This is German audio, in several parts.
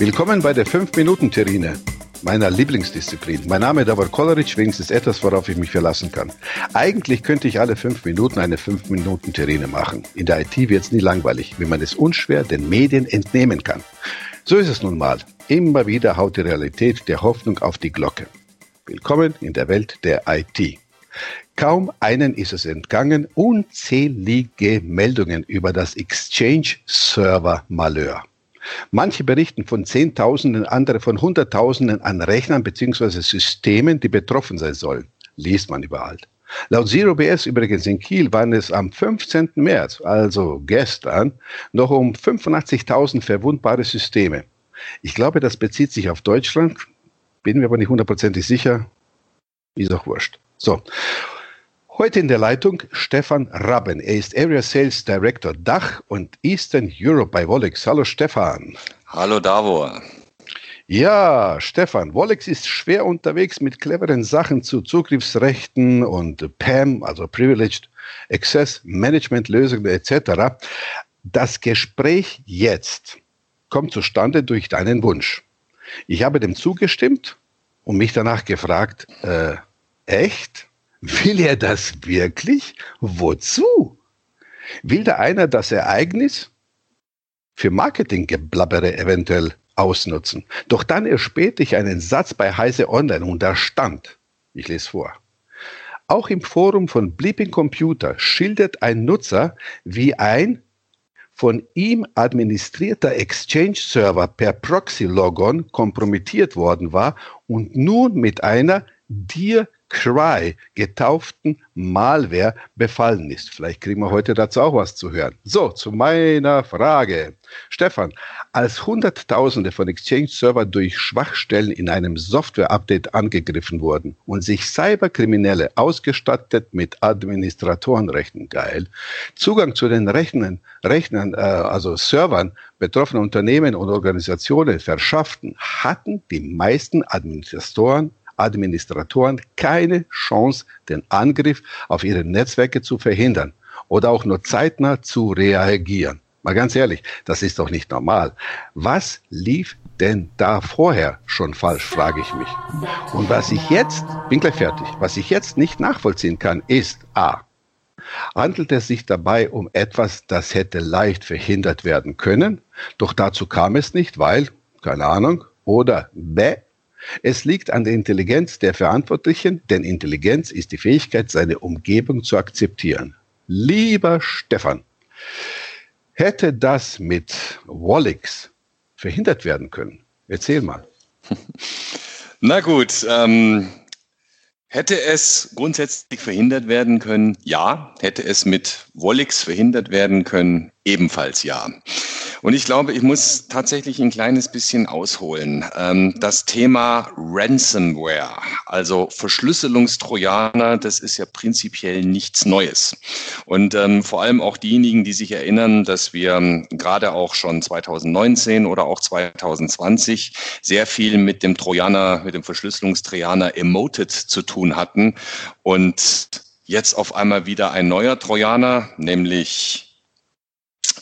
Willkommen bei der 5-Minuten-Terrine, meiner Lieblingsdisziplin. Mein Name ist Davor Kolaric, wenigstens etwas, worauf ich mich verlassen kann. Eigentlich könnte ich alle 5 Minuten eine 5-Minuten-Terrine machen. In der IT wird es nie langweilig, wie man es unschwer den Medien entnehmen kann. So ist es nun mal. Immer wieder haut die Realität der Hoffnung auf die Glocke. Willkommen in der Welt der IT. Kaum einen ist es entgangen, unzählige Meldungen über das Exchange Server Malheur. Manche berichten von Zehntausenden, andere von Hunderttausenden an Rechnern bzw. Systemen, die betroffen sein sollen. Liest man überall. Laut Zero BS übrigens in Kiel waren es am 15. März, also gestern, noch um 85.000 verwundbare Systeme. Ich glaube, das bezieht sich auf Deutschland, bin mir aber nicht hundertprozentig sicher. Ist auch wurscht. So. Heute in der Leitung Stefan Rabben. Er ist Area Sales Director Dach und Eastern Europe bei Wolex. Hallo Stefan. Hallo Davor. Ja, Stefan, Wolex ist schwer unterwegs mit cleveren Sachen zu Zugriffsrechten und PAM, also Privileged Access Management Lösungen etc. Das Gespräch jetzt kommt zustande durch deinen Wunsch. Ich habe dem zugestimmt und mich danach gefragt, äh, echt? Will er das wirklich? Wozu? Will da einer das Ereignis für Marketinggeblabbere eventuell ausnutzen? Doch dann erspähte ich einen Satz bei Heise Online und da stand, ich lese vor. Auch im Forum von Bleeping Computer schildert ein Nutzer, wie ein von ihm administrierter Exchange-Server per Proxy-Logon kompromittiert worden war und nun mit einer dir Cry getauften Malware befallen ist. Vielleicht kriegen wir heute dazu auch was zu hören. So, zu meiner Frage. Stefan, als Hunderttausende von Exchange-Server durch Schwachstellen in einem Software-Update angegriffen wurden und sich Cyberkriminelle ausgestattet mit Administratorenrechten, geil, Zugang zu den Rechnern, Rechnern äh, also Servern betroffener Unternehmen und Organisationen verschafften, hatten die meisten Administratoren Administratoren keine Chance, den Angriff auf ihre Netzwerke zu verhindern oder auch nur zeitnah zu reagieren. Mal ganz ehrlich, das ist doch nicht normal. Was lief denn da vorher schon falsch, frage ich mich. Und was ich jetzt, bin gleich fertig, was ich jetzt nicht nachvollziehen kann, ist A. Handelt es sich dabei um etwas, das hätte leicht verhindert werden können, doch dazu kam es nicht, weil, keine Ahnung, oder B. Es liegt an der Intelligenz der Verantwortlichen, denn Intelligenz ist die Fähigkeit, seine Umgebung zu akzeptieren. Lieber Stefan, hätte das mit Wallix verhindert werden können? Erzähl mal. Na gut, ähm, hätte es grundsätzlich verhindert werden können? Ja. Hätte es mit Wallix verhindert werden können? Ebenfalls ja. Und ich glaube, ich muss tatsächlich ein kleines bisschen ausholen. Ähm, das Thema Ransomware, also Verschlüsselungstrojaner, das ist ja prinzipiell nichts Neues. Und ähm, vor allem auch diejenigen, die sich erinnern, dass wir ähm, gerade auch schon 2019 oder auch 2020 sehr viel mit dem Trojaner, mit dem Verschlüsselungstrojaner Emoted zu tun hatten. Und jetzt auf einmal wieder ein neuer Trojaner, nämlich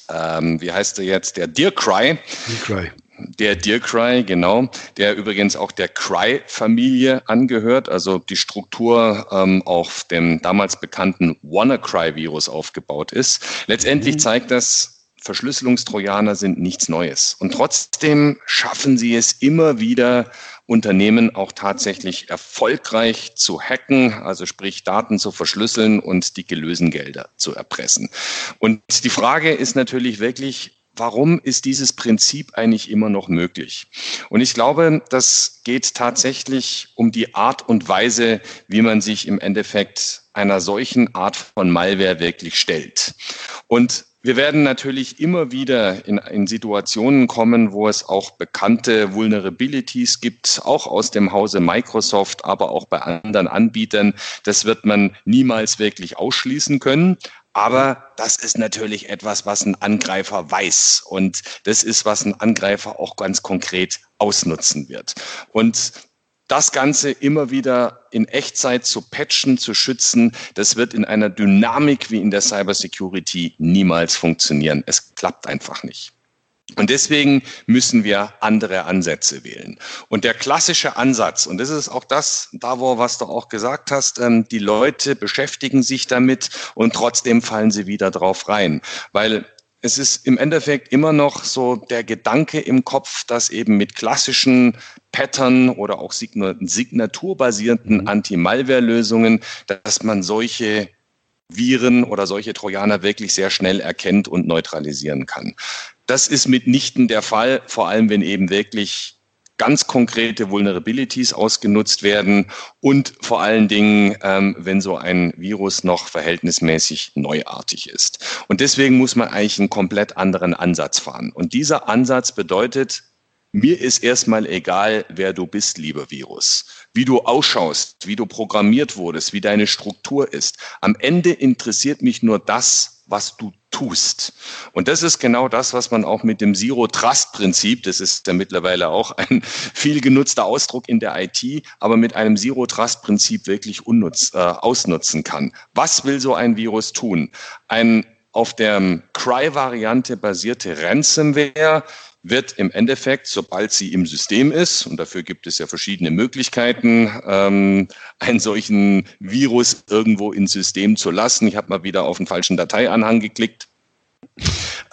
ähm, wie heißt er jetzt, der Deer Cry. Deer Cry. Der Deer Cry, genau, der übrigens auch der Cry-Familie angehört, also die Struktur ähm, auf dem damals bekannten WannaCry-Virus aufgebaut ist. Letztendlich mhm. zeigt das, Verschlüsselungstrojaner sind nichts Neues. Und trotzdem schaffen sie es immer wieder, Unternehmen auch tatsächlich erfolgreich zu hacken, also sprich Daten zu verschlüsseln und die Gelösengelder zu erpressen. Und die Frage ist natürlich wirklich, warum ist dieses Prinzip eigentlich immer noch möglich? Und ich glaube, das geht tatsächlich um die Art und Weise, wie man sich im Endeffekt einer solchen Art von Malware wirklich stellt. Und wir werden natürlich immer wieder in, in, Situationen kommen, wo es auch bekannte Vulnerabilities gibt, auch aus dem Hause Microsoft, aber auch bei anderen Anbietern. Das wird man niemals wirklich ausschließen können. Aber das ist natürlich etwas, was ein Angreifer weiß. Und das ist, was ein Angreifer auch ganz konkret ausnutzen wird. Und das Ganze immer wieder in Echtzeit zu patchen, zu schützen, das wird in einer Dynamik wie in der Cybersecurity niemals funktionieren. Es klappt einfach nicht. Und deswegen müssen wir andere Ansätze wählen. Und der klassische Ansatz, und das ist auch das, Davor, was du auch gesagt hast, ähm, die Leute beschäftigen sich damit und trotzdem fallen sie wieder drauf rein. Weil es ist im Endeffekt immer noch so der Gedanke im Kopf, dass eben mit klassischen Pattern oder auch signaturbasierten mhm. Anti-Malware-Lösungen, dass man solche Viren oder solche Trojaner wirklich sehr schnell erkennt und neutralisieren kann. Das ist mitnichten der Fall, vor allem wenn eben wirklich ganz konkrete Vulnerabilities ausgenutzt werden und vor allen Dingen, ähm, wenn so ein Virus noch verhältnismäßig neuartig ist. Und deswegen muss man eigentlich einen komplett anderen Ansatz fahren. Und dieser Ansatz bedeutet, mir ist erstmal egal, wer du bist, lieber Virus, wie du ausschaust, wie du programmiert wurdest, wie deine Struktur ist. Am Ende interessiert mich nur das, was du tust. Und das ist genau das, was man auch mit dem Zero-Trust-Prinzip, das ist ja mittlerweile auch ein viel genutzter Ausdruck in der IT, aber mit einem Zero-Trust-Prinzip wirklich unnutz, äh, ausnutzen kann. Was will so ein Virus tun? Ein auf der Cry-Variante basierte Ransomware wird im Endeffekt, sobald sie im System ist, und dafür gibt es ja verschiedene Möglichkeiten, ähm, einen solchen Virus irgendwo ins System zu lassen. Ich habe mal wieder auf einen falschen Dateianhang geklickt.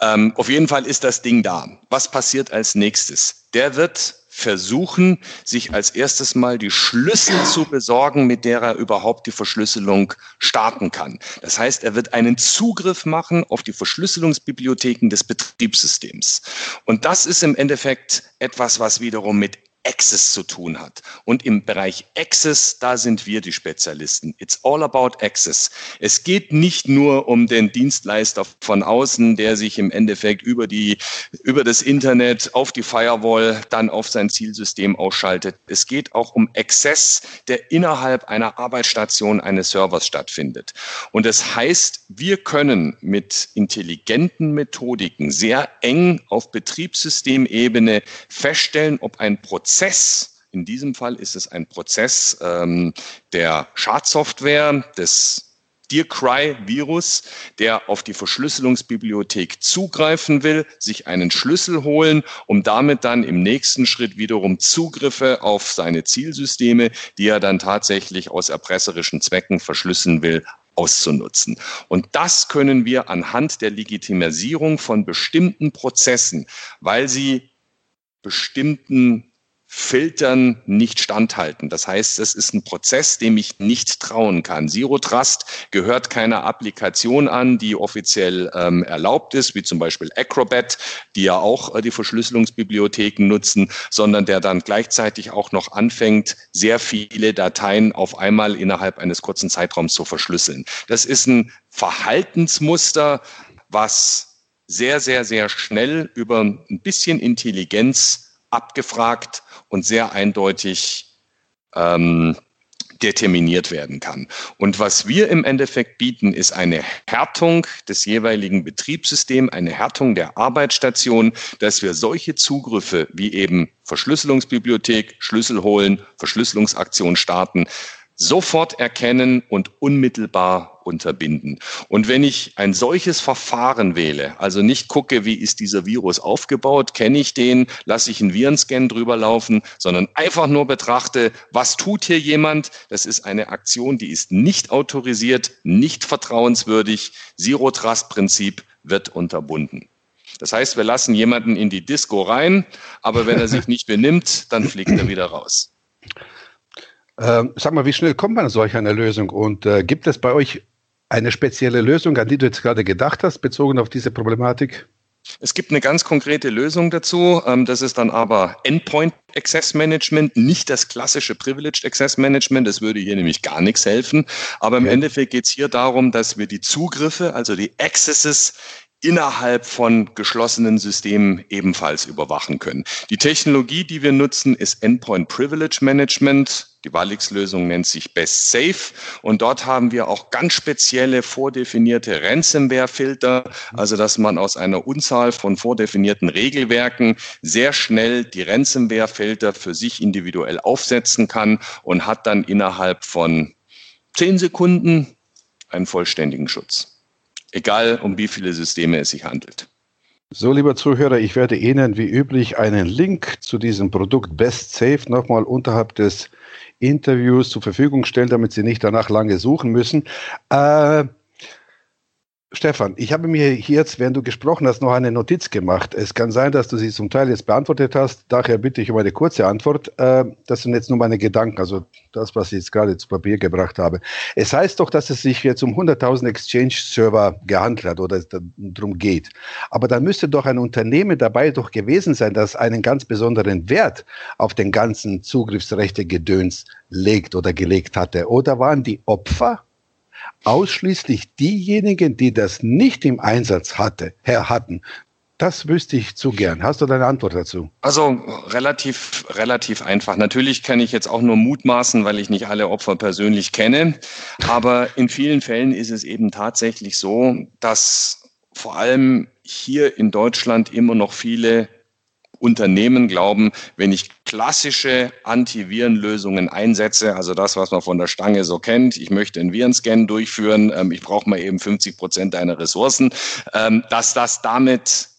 Ähm, auf jeden Fall ist das Ding da. Was passiert als nächstes? Der wird versuchen, sich als erstes mal die Schlüssel zu besorgen, mit der er überhaupt die Verschlüsselung starten kann. Das heißt, er wird einen Zugriff machen auf die Verschlüsselungsbibliotheken des Betriebssystems. Und das ist im Endeffekt etwas, was wiederum mit Access zu tun hat. Und im Bereich Access, da sind wir die Spezialisten. It's all about Access. Es geht nicht nur um den Dienstleister von außen, der sich im Endeffekt über die, über das Internet auf die Firewall dann auf sein Zielsystem ausschaltet. Es geht auch um Access, der innerhalb einer Arbeitsstation eines Servers stattfindet. Und das heißt, wir können mit intelligenten Methodiken sehr eng auf Betriebssystemebene feststellen, ob ein Prozess Prozess, in diesem Fall ist es ein Prozess ähm, der Schadsoftware, des DearCry-Virus, der auf die Verschlüsselungsbibliothek zugreifen will, sich einen Schlüssel holen, um damit dann im nächsten Schritt wiederum Zugriffe auf seine Zielsysteme, die er dann tatsächlich aus erpresserischen Zwecken verschlüsseln will, auszunutzen. Und das können wir anhand der Legitimierung von bestimmten Prozessen, weil sie bestimmten Filtern nicht standhalten. Das heißt, es ist ein Prozess, dem ich nicht trauen kann. Zero Trust gehört keiner Applikation an, die offiziell ähm, erlaubt ist, wie zum Beispiel Acrobat, die ja auch äh, die Verschlüsselungsbibliotheken nutzen, sondern der dann gleichzeitig auch noch anfängt, sehr viele Dateien auf einmal innerhalb eines kurzen Zeitraums zu verschlüsseln. Das ist ein Verhaltensmuster, was sehr, sehr, sehr schnell über ein bisschen Intelligenz abgefragt und sehr eindeutig ähm, determiniert werden kann. Und was wir im Endeffekt bieten, ist eine Härtung des jeweiligen Betriebssystems, eine Härtung der Arbeitsstation, dass wir solche Zugriffe wie eben Verschlüsselungsbibliothek, Schlüssel holen, Verschlüsselungsaktion starten, sofort erkennen und unmittelbar unterbinden. Und wenn ich ein solches Verfahren wähle, also nicht gucke, wie ist dieser Virus aufgebaut, kenne ich den, lasse ich einen Virenscan drüber laufen, sondern einfach nur betrachte, was tut hier jemand? Das ist eine Aktion, die ist nicht autorisiert, nicht vertrauenswürdig. Zero Trust Prinzip wird unterbunden. Das heißt, wir lassen jemanden in die Disco rein, aber wenn er sich nicht benimmt, dann fliegt er wieder raus. Ähm, sag mal, wie schnell kommt man an solch einer Lösung? Und äh, gibt es bei euch eine spezielle Lösung, an die du jetzt gerade gedacht hast, bezogen auf diese Problematik? Es gibt eine ganz konkrete Lösung dazu. Ähm, das ist dann aber Endpoint Access Management, nicht das klassische Privileged Access Management. Das würde hier nämlich gar nichts helfen. Aber im okay. Endeffekt geht es hier darum, dass wir die Zugriffe, also die Accesses innerhalb von geschlossenen Systemen ebenfalls überwachen können. Die Technologie, die wir nutzen, ist Endpoint Privilege Management. Die Walix-Lösung nennt sich Best Safe und dort haben wir auch ganz spezielle vordefinierte Ransomware-Filter, also dass man aus einer Unzahl von vordefinierten Regelwerken sehr schnell die Ransomware-Filter für sich individuell aufsetzen kann und hat dann innerhalb von zehn Sekunden einen vollständigen Schutz egal um wie viele Systeme es sich handelt. So, lieber Zuhörer, ich werde Ihnen wie üblich einen Link zu diesem Produkt Best Safe nochmal unterhalb des Interviews zur Verfügung stellen, damit Sie nicht danach lange suchen müssen. Äh, Stefan, ich habe mir hier jetzt, während du gesprochen hast, noch eine Notiz gemacht. Es kann sein, dass du sie zum Teil jetzt beantwortet hast. Daher bitte ich um eine kurze Antwort. Äh, das sind jetzt nur meine Gedanken, also das, was ich jetzt gerade zu Papier gebracht habe. Es heißt doch, dass es sich jetzt um 100.000 Exchange-Server gehandelt hat oder es darum geht. Aber dann müsste doch ein Unternehmen dabei doch gewesen sein, das einen ganz besonderen Wert auf den ganzen Zugriffsrechte-Gedöns legt oder gelegt hatte. Oder waren die Opfer ausschließlich diejenigen, die das nicht im Einsatz hatte, her hatten. Das wüsste ich zu gern. Hast du deine Antwort dazu? Also relativ, relativ einfach. Natürlich kann ich jetzt auch nur mutmaßen, weil ich nicht alle Opfer persönlich kenne. Aber in vielen Fällen ist es eben tatsächlich so, dass vor allem hier in Deutschland immer noch viele Unternehmen glauben, wenn ich klassische Antivirenlösungen einsetze, also das, was man von der Stange so kennt, ich möchte einen Virenscan durchführen, ähm, ich brauche mal eben 50 Prozent deiner Ressourcen, ähm, dass das damit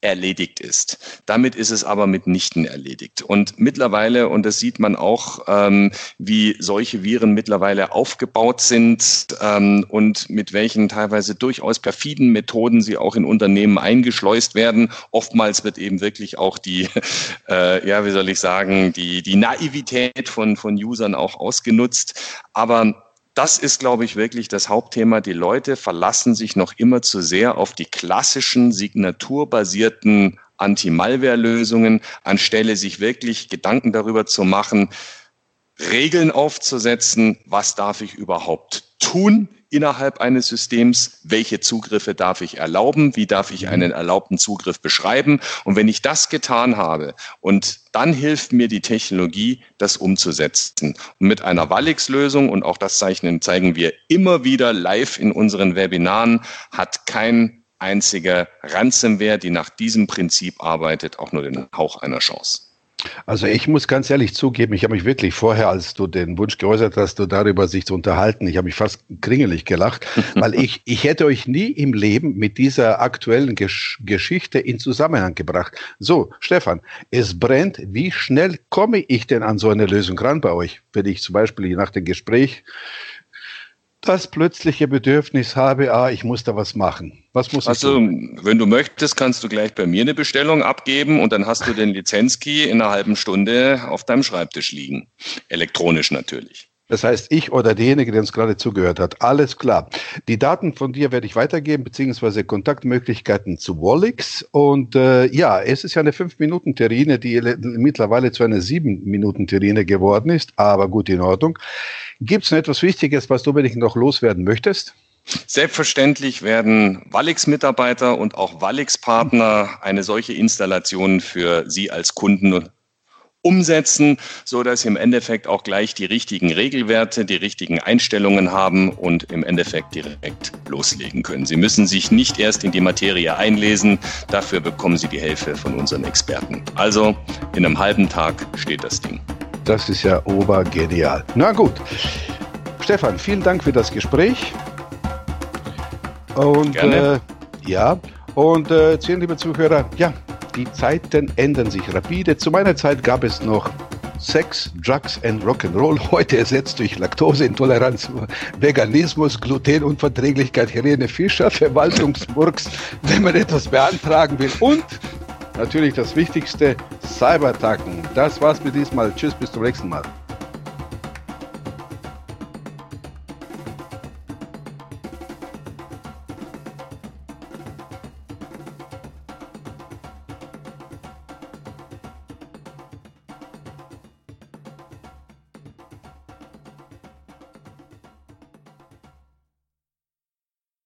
erledigt ist. Damit ist es aber mitnichten erledigt. Und mittlerweile, und das sieht man auch, ähm, wie solche Viren mittlerweile aufgebaut sind ähm, und mit welchen teilweise durchaus perfiden Methoden sie auch in Unternehmen eingeschleust werden. Oftmals wird eben wirklich auch die, äh, ja, wie soll ich sagen, die, die Naivität von, von Usern auch ausgenutzt. Aber das ist, glaube ich, wirklich das Hauptthema. Die Leute verlassen sich noch immer zu sehr auf die klassischen signaturbasierten Anti-Malware-Lösungen, anstelle sich wirklich Gedanken darüber zu machen, Regeln aufzusetzen, was darf ich überhaupt tun innerhalb eines Systems, welche Zugriffe darf ich erlauben, wie darf ich einen erlaubten Zugriff beschreiben. Und wenn ich das getan habe und dann hilft mir die Technologie, das umzusetzen. Und mit einer Walix-Lösung, und auch das zeichnen, zeigen wir immer wieder live in unseren Webinaren, hat kein einziger Ransomware, die nach diesem Prinzip arbeitet, auch nur den Hauch einer Chance. Also ich muss ganz ehrlich zugeben, ich habe mich wirklich vorher, als du den Wunsch geäußert hast, darüber sich zu unterhalten, ich habe mich fast kringelig gelacht, weil ich, ich hätte euch nie im Leben mit dieser aktuellen Gesch Geschichte in Zusammenhang gebracht. So, Stefan, es brennt. Wie schnell komme ich denn an so eine Lösung ran bei euch? Wenn ich zum Beispiel nach dem Gespräch das plötzliche Bedürfnis habe, ah, ich muss da was machen. Was muss also, wenn du möchtest, kannst du gleich bei mir eine Bestellung abgeben und dann hast du den Lizenzkey in einer halben Stunde auf deinem Schreibtisch liegen. Elektronisch natürlich. Das heißt, ich oder derjenige, der uns gerade zugehört hat, alles klar. Die Daten von dir werde ich weitergeben, beziehungsweise Kontaktmöglichkeiten zu Wallix. Und äh, ja, es ist ja eine 5-Minuten-Terrine, die mittlerweile zu einer 7-Minuten-Terrine geworden ist, aber gut in Ordnung. Gibt es noch etwas Wichtiges, was du unbedingt noch loswerden möchtest? Selbstverständlich werden Wallix-Mitarbeiter und auch Wallix-Partner eine solche Installation für Sie als Kunden umsetzen, so dass Sie im Endeffekt auch gleich die richtigen Regelwerte, die richtigen Einstellungen haben und im Endeffekt direkt loslegen können. Sie müssen sich nicht erst in die Materie einlesen, dafür bekommen Sie die Hilfe von unseren Experten. Also in einem halben Tag steht das Ding. Das ist ja obergenial. Na gut. Stefan, vielen Dank für das Gespräch. Und Gerne. Äh, ja, und äh, liebe Zuhörer, ja, die Zeiten ändern sich rapide. Zu meiner Zeit gab es noch Sex, Drugs and Rock'n'Roll, heute ersetzt durch Laktoseintoleranz, Veganismus, Glutenunverträglichkeit, Helene Fischer, Verwaltungsmurks, wenn man etwas beantragen will und natürlich das Wichtigste, Cybertacken. Das war's für diesmal. Tschüss, bis zum nächsten Mal.